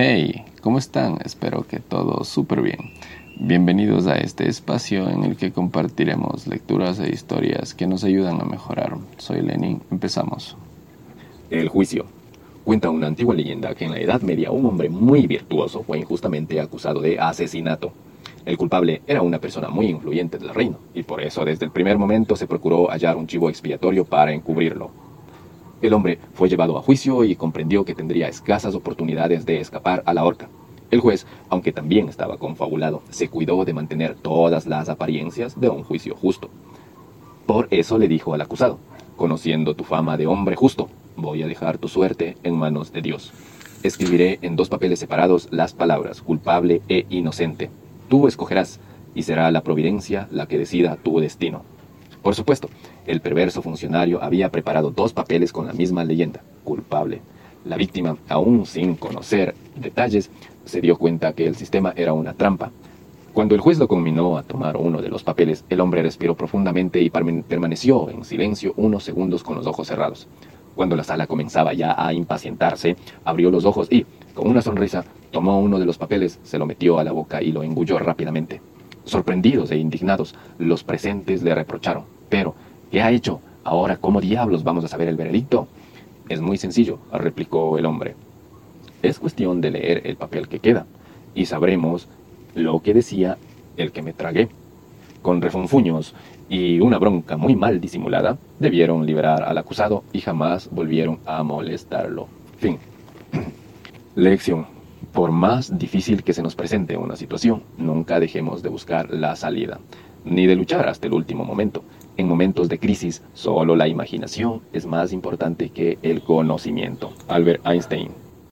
Hey, ¿cómo están? Espero que todo súper bien. Bienvenidos a este espacio en el que compartiremos lecturas e historias que nos ayudan a mejorar. Soy Lenin, empezamos. El juicio. Cuenta una antigua leyenda que en la Edad Media un hombre muy virtuoso fue injustamente acusado de asesinato. El culpable era una persona muy influyente del reino, y por eso desde el primer momento se procuró hallar un chivo expiatorio para encubrirlo. El hombre fue llevado a juicio y comprendió que tendría escasas oportunidades de escapar a la horca. El juez, aunque también estaba confabulado, se cuidó de mantener todas las apariencias de un juicio justo. Por eso le dijo al acusado, conociendo tu fama de hombre justo, voy a dejar tu suerte en manos de Dios. Escribiré en dos papeles separados las palabras culpable e inocente. Tú escogerás, y será la providencia la que decida tu destino. Por supuesto, el perverso funcionario había preparado dos papeles con la misma leyenda, culpable. La víctima, aún sin conocer detalles, se dio cuenta que el sistema era una trampa. Cuando el juez lo conminó a tomar uno de los papeles, el hombre respiró profundamente y permaneció en silencio unos segundos con los ojos cerrados. Cuando la sala comenzaba ya a impacientarse, abrió los ojos y, con una sonrisa, tomó uno de los papeles, se lo metió a la boca y lo engulló rápidamente. Sorprendidos e indignados, los presentes le reprocharon. Pero, ¿qué ha hecho? Ahora, ¿cómo diablos vamos a saber el veredicto? Es muy sencillo, replicó el hombre. Es cuestión de leer el papel que queda, y sabremos lo que decía el que me tragué. Con refunfuños y una bronca muy mal disimulada, debieron liberar al acusado y jamás volvieron a molestarlo. Fin. Lección. Por más difícil que se nos presente una situación, nunca dejemos de buscar la salida, ni de luchar hasta el último momento. En momentos de crisis, solo la imaginación es más importante que el conocimiento. Albert Einstein